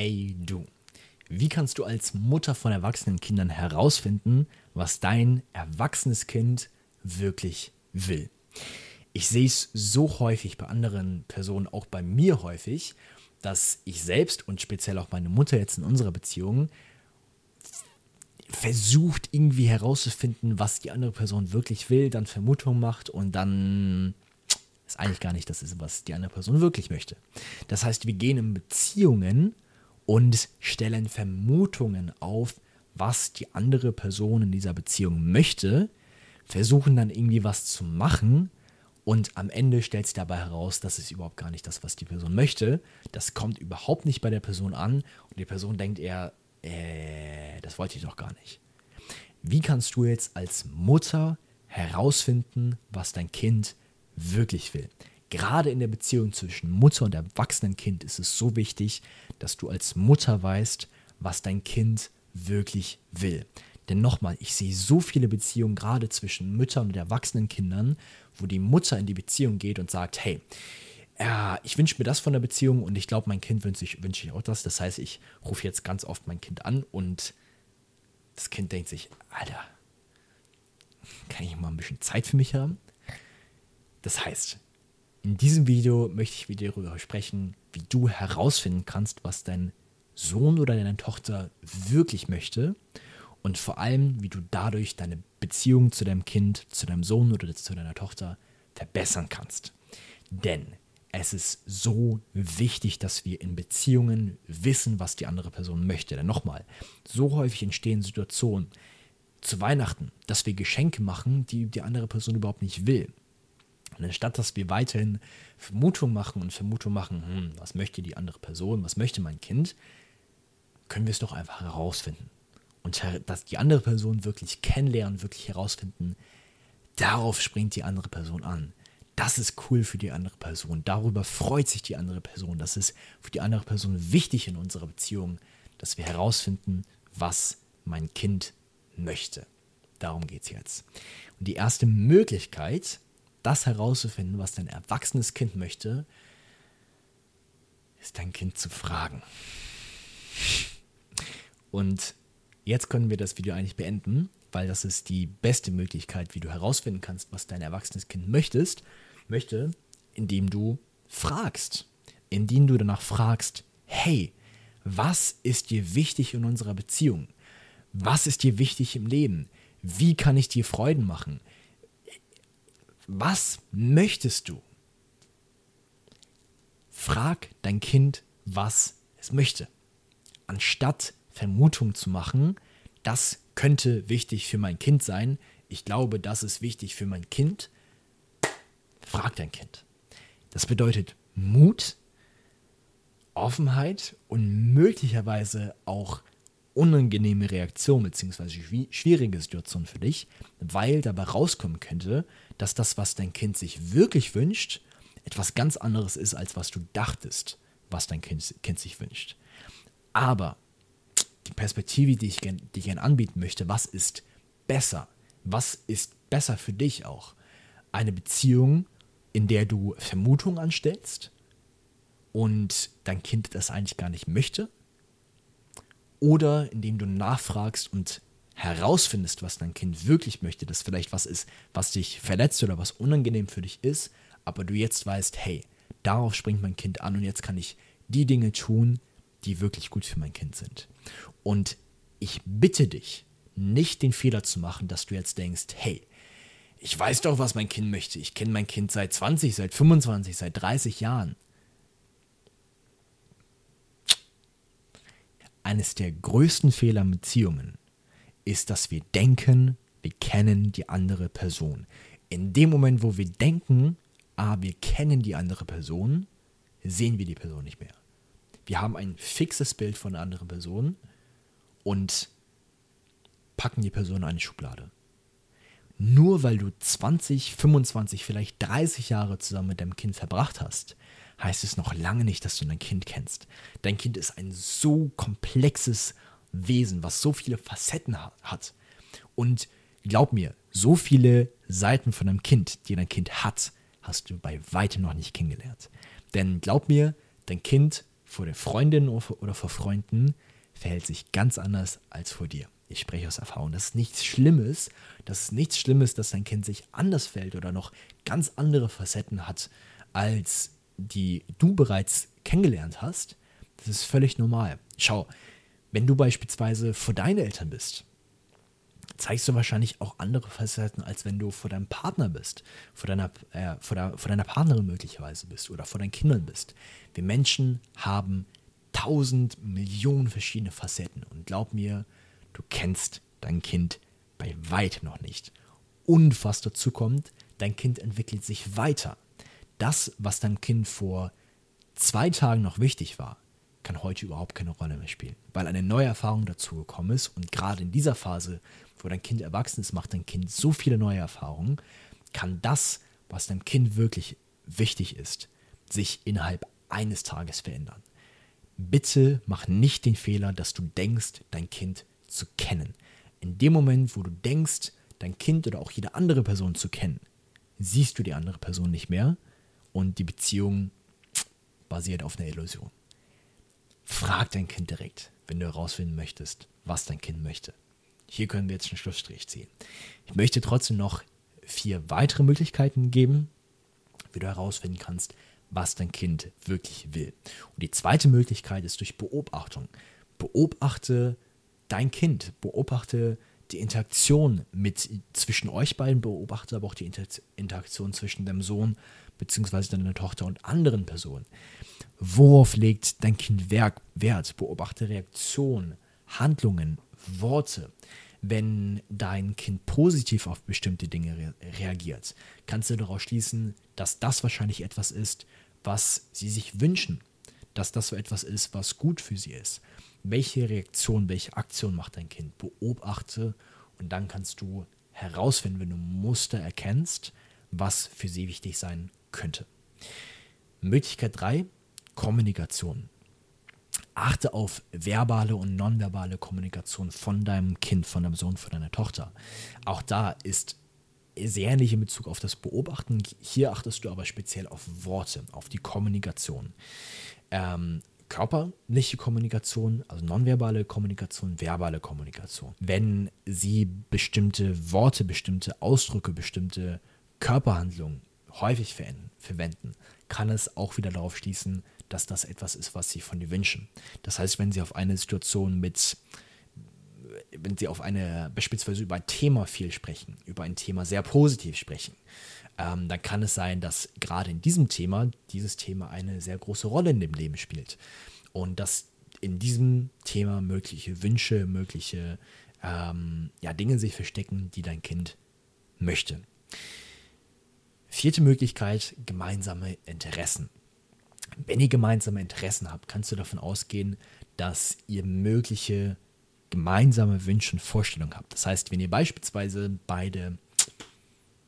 Hey du, wie kannst du als Mutter von erwachsenen Kindern herausfinden, was dein erwachsenes Kind wirklich will? Ich sehe es so häufig bei anderen Personen, auch bei mir häufig, dass ich selbst und speziell auch meine Mutter jetzt in unserer Beziehung versucht irgendwie herauszufinden, was die andere Person wirklich will, dann Vermutungen macht und dann ist eigentlich gar nicht das ist, was die andere Person wirklich möchte. Das heißt, wir gehen in Beziehungen und stellen Vermutungen auf, was die andere Person in dieser Beziehung möchte, versuchen dann irgendwie was zu machen und am Ende stellt sich dabei heraus, dass es überhaupt gar nicht das, was die Person möchte. Das kommt überhaupt nicht bei der Person an und die Person denkt eher, äh, das wollte ich doch gar nicht. Wie kannst du jetzt als Mutter herausfinden, was dein Kind wirklich will? Gerade in der Beziehung zwischen Mutter und erwachsenen Kind ist es so wichtig, dass du als Mutter weißt, was dein Kind wirklich will. Denn nochmal, ich sehe so viele Beziehungen gerade zwischen Müttern und erwachsenen Kindern, wo die Mutter in die Beziehung geht und sagt, hey, ja, ich wünsche mir das von der Beziehung und ich glaube, mein Kind wünscht sich, wünscht sich auch das. Das heißt, ich rufe jetzt ganz oft mein Kind an und das Kind denkt sich, Alter, kann ich mal ein bisschen Zeit für mich haben? Das heißt, in diesem Video möchte ich wieder darüber sprechen, wie du herausfinden kannst, was dein Sohn oder deine Tochter wirklich möchte und vor allem, wie du dadurch deine Beziehung zu deinem Kind, zu deinem Sohn oder zu deiner Tochter verbessern kannst. Denn es ist so wichtig, dass wir in Beziehungen wissen, was die andere Person möchte. Denn nochmal, so häufig entstehen Situationen zu Weihnachten, dass wir Geschenke machen, die die andere Person überhaupt nicht will. Und anstatt dass wir weiterhin Vermutungen machen und Vermutungen machen, hm, was möchte die andere Person, was möchte mein Kind, können wir es doch einfach herausfinden. Und dass die andere Person wirklich kennenlernen, wirklich herausfinden, darauf springt die andere Person an. Das ist cool für die andere Person. Darüber freut sich die andere Person. Das ist für die andere Person wichtig in unserer Beziehung, dass wir herausfinden, was mein Kind möchte. Darum geht es jetzt. Und die erste Möglichkeit, das herauszufinden, was dein erwachsenes Kind möchte, ist dein Kind zu fragen. Und jetzt können wir das Video eigentlich beenden, weil das ist die beste Möglichkeit, wie du herausfinden kannst, was dein erwachsenes Kind möchtest, möchte, indem du fragst, indem du danach fragst, hey, was ist dir wichtig in unserer Beziehung? Was ist dir wichtig im Leben? Wie kann ich dir Freuden machen? Was möchtest du? Frag dein Kind, was es möchte. Anstatt Vermutungen zu machen, das könnte wichtig für mein Kind sein. Ich glaube, das ist wichtig für mein Kind. Frag dein Kind. Das bedeutet Mut, Offenheit und möglicherweise auch unangenehme Reaktion bzw. schwierige Situation für dich, weil dabei rauskommen könnte, dass das, was dein Kind sich wirklich wünscht, etwas ganz anderes ist, als was du dachtest, was dein Kind, kind sich wünscht. Aber die Perspektive, die ich, ich gerne anbieten möchte, was ist besser? Was ist besser für dich auch? Eine Beziehung, in der du Vermutungen anstellst und dein Kind das eigentlich gar nicht möchte? Oder indem du nachfragst und herausfindest, was dein Kind wirklich möchte, dass vielleicht was ist, was dich verletzt oder was unangenehm für dich ist, aber du jetzt weißt, hey, darauf springt mein Kind an und jetzt kann ich die Dinge tun, die wirklich gut für mein Kind sind. Und ich bitte dich, nicht den Fehler zu machen, dass du jetzt denkst, hey, ich weiß doch, was mein Kind möchte. Ich kenne mein Kind seit 20, seit 25, seit 30 Jahren. Eines der größten Fehler in Beziehungen ist, dass wir denken, wir kennen die andere Person. In dem Moment, wo wir denken, ah, wir kennen die andere Person, sehen wir die Person nicht mehr. Wir haben ein fixes Bild von einer anderen Person und packen die Person in eine Schublade. Nur weil du 20, 25, vielleicht 30 Jahre zusammen mit deinem Kind verbracht hast, heißt es noch lange nicht, dass du dein Kind kennst. Dein Kind ist ein so komplexes Wesen, was so viele Facetten hat. Und glaub mir, so viele Seiten von einem Kind, die dein Kind hat, hast du bei weitem noch nicht kennengelernt. Denn glaub mir, dein Kind vor der Freundin oder vor Freunden verhält sich ganz anders als vor dir. Ich spreche aus Erfahrung. Das ist nichts Schlimmes. Das ist nichts Schlimmes, dass dein Kind sich anders verhält oder noch ganz andere Facetten hat, als die du bereits kennengelernt hast. Das ist völlig normal. Schau, wenn du beispielsweise vor deinen Eltern bist, zeigst du wahrscheinlich auch andere Facetten, als wenn du vor deinem Partner bist, vor deiner, äh, vor, der, vor deiner Partnerin möglicherweise bist oder vor deinen Kindern bist. Wir Menschen haben tausend Millionen verschiedene Facetten und glaub mir, du kennst dein Kind bei weitem noch nicht. Und was dazu kommt, dein Kind entwickelt sich weiter. Das, was deinem Kind vor zwei Tagen noch wichtig war, kann heute überhaupt keine Rolle mehr spielen, weil eine neue Erfahrung dazu gekommen ist und gerade in dieser Phase, wo dein Kind erwachsen ist, macht dein Kind so viele neue Erfahrungen, kann das, was deinem Kind wirklich wichtig ist, sich innerhalb eines Tages verändern. Bitte mach nicht den Fehler, dass du denkst, dein Kind zu kennen. In dem Moment, wo du denkst, dein Kind oder auch jede andere Person zu kennen, siehst du die andere Person nicht mehr und die Beziehung basiert auf einer Illusion. Frag dein Kind direkt, wenn du herausfinden möchtest, was dein Kind möchte. Hier können wir jetzt einen Schlussstrich ziehen. Ich möchte trotzdem noch vier weitere Möglichkeiten geben, wie du herausfinden kannst, was dein Kind wirklich will. Und die zweite Möglichkeit ist durch Beobachtung. Beobachte dein Kind, beobachte die Interaktion mit zwischen euch beiden, beobachte aber auch die Interaktion zwischen deinem Sohn bzw. deiner Tochter und anderen Personen. Worauf legt dein Kind Wert? Beobachte Reaktionen, Handlungen, Worte. Wenn dein Kind positiv auf bestimmte Dinge re reagiert, kannst du daraus schließen, dass das wahrscheinlich etwas ist, was sie sich wünschen, dass das so etwas ist, was gut für sie ist. Welche Reaktion, welche Aktion macht dein Kind? Beobachte und dann kannst du herausfinden, wenn du Muster erkennst, was für sie wichtig sein könnte. Möglichkeit 3, Kommunikation. Achte auf verbale und nonverbale Kommunikation von deinem Kind, von deinem Sohn, von deiner Tochter. Auch da ist sehr ähnlich in Bezug auf das Beobachten. Hier achtest du aber speziell auf Worte, auf die Kommunikation. Ähm, körperliche Kommunikation, also nonverbale Kommunikation, verbale Kommunikation. Wenn sie bestimmte Worte, bestimmte Ausdrücke, bestimmte Körperhandlungen häufig verwenden, kann es auch wieder darauf schließen, dass das etwas ist, was sie von dir wünschen. Das heißt, wenn sie auf eine Situation mit, wenn sie auf eine, beispielsweise über ein Thema viel sprechen, über ein Thema sehr positiv sprechen, ähm, dann kann es sein, dass gerade in diesem Thema dieses Thema eine sehr große Rolle in dem Leben spielt. Und dass in diesem Thema mögliche Wünsche, mögliche ähm, ja, Dinge sich verstecken, die dein Kind möchte. Vierte Möglichkeit, gemeinsame Interessen. Wenn ihr gemeinsame Interessen habt, kannst du davon ausgehen, dass ihr mögliche gemeinsame Wünsche und Vorstellungen habt. Das heißt, wenn ihr beispielsweise beide,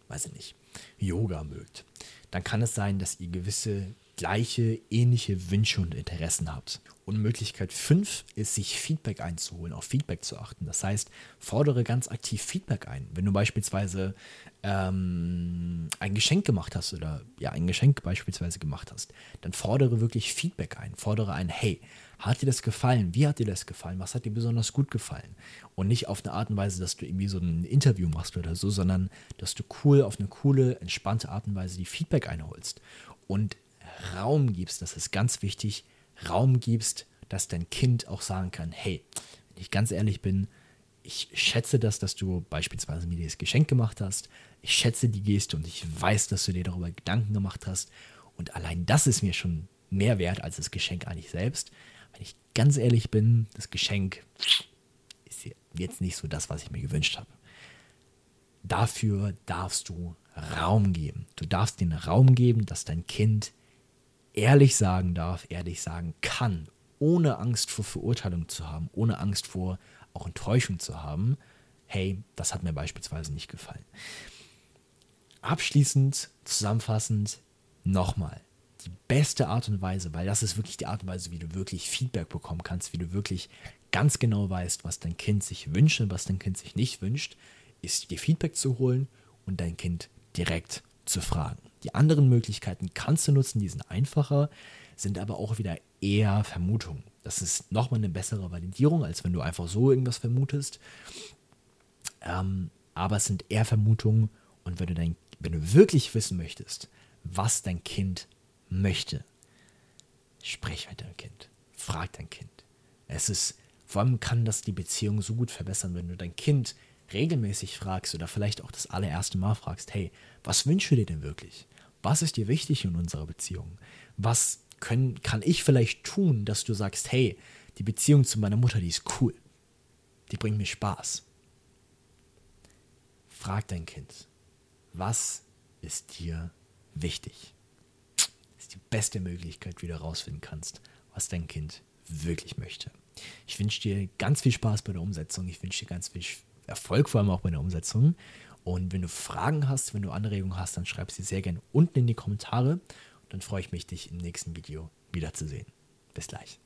weiß ich nicht, Yoga mögt, dann kann es sein, dass ihr gewisse gleiche, ähnliche Wünsche und Interessen habt. Und Möglichkeit 5 ist, sich Feedback einzuholen, auf Feedback zu achten. Das heißt, fordere ganz aktiv Feedback ein. Wenn du beispielsweise ähm, ein Geschenk gemacht hast oder ja, ein Geschenk beispielsweise gemacht hast, dann fordere wirklich Feedback ein. Fordere ein, hey, hat dir das gefallen? Wie hat dir das gefallen? Was hat dir besonders gut gefallen? Und nicht auf eine Art und Weise, dass du irgendwie so ein Interview machst oder so, sondern dass du cool, auf eine coole, entspannte Art und Weise die Feedback einholst. Und Raum gibst, das ist ganz wichtig, Raum gibst, dass dein Kind auch sagen kann, hey, wenn ich ganz ehrlich bin, ich schätze das, dass du beispielsweise mir dieses Geschenk gemacht hast. Ich schätze die Geste und ich weiß, dass du dir darüber Gedanken gemacht hast. Und allein das ist mir schon mehr wert als das Geschenk eigentlich selbst. Wenn ich ganz ehrlich bin, das Geschenk ist jetzt nicht so das, was ich mir gewünscht habe. Dafür darfst du Raum geben. Du darfst den Raum geben, dass dein Kind ehrlich sagen darf, ehrlich sagen kann, ohne Angst vor Verurteilung zu haben, ohne Angst vor auch Enttäuschung zu haben, hey, das hat mir beispielsweise nicht gefallen. Abschließend, zusammenfassend, nochmal, die beste Art und Weise, weil das ist wirklich die Art und Weise, wie du wirklich Feedback bekommen kannst, wie du wirklich ganz genau weißt, was dein Kind sich wünscht und was dein Kind sich nicht wünscht, ist dir Feedback zu holen und dein Kind direkt zu fragen. Die anderen Möglichkeiten kannst du nutzen, die sind einfacher, sind aber auch wieder eher Vermutungen. Das ist nochmal eine bessere Validierung, als wenn du einfach so irgendwas vermutest. Ähm, aber es sind eher Vermutungen und wenn du, dein, wenn du wirklich wissen möchtest, was dein Kind möchte, sprich mit deinem Kind, frag dein Kind. Es ist, vor allem kann das die Beziehung so gut verbessern, wenn du dein Kind regelmäßig fragst oder vielleicht auch das allererste Mal fragst, hey, was wünschst du dir denn wirklich? Was ist dir wichtig in unserer Beziehung? Was können, kann ich vielleicht tun, dass du sagst, hey, die Beziehung zu meiner Mutter, die ist cool. Die bringt mir Spaß. Frag dein Kind, was ist dir wichtig? Das ist die beste Möglichkeit, wie du herausfinden kannst, was dein Kind wirklich möchte. Ich wünsche dir ganz viel Spaß bei der Umsetzung. Ich wünsche dir ganz viel Erfolg, vor allem auch bei der Umsetzung. Und wenn du Fragen hast, wenn du Anregungen hast, dann schreib sie sehr gerne unten in die Kommentare. Und dann freue ich mich, dich im nächsten Video wiederzusehen. Bis gleich.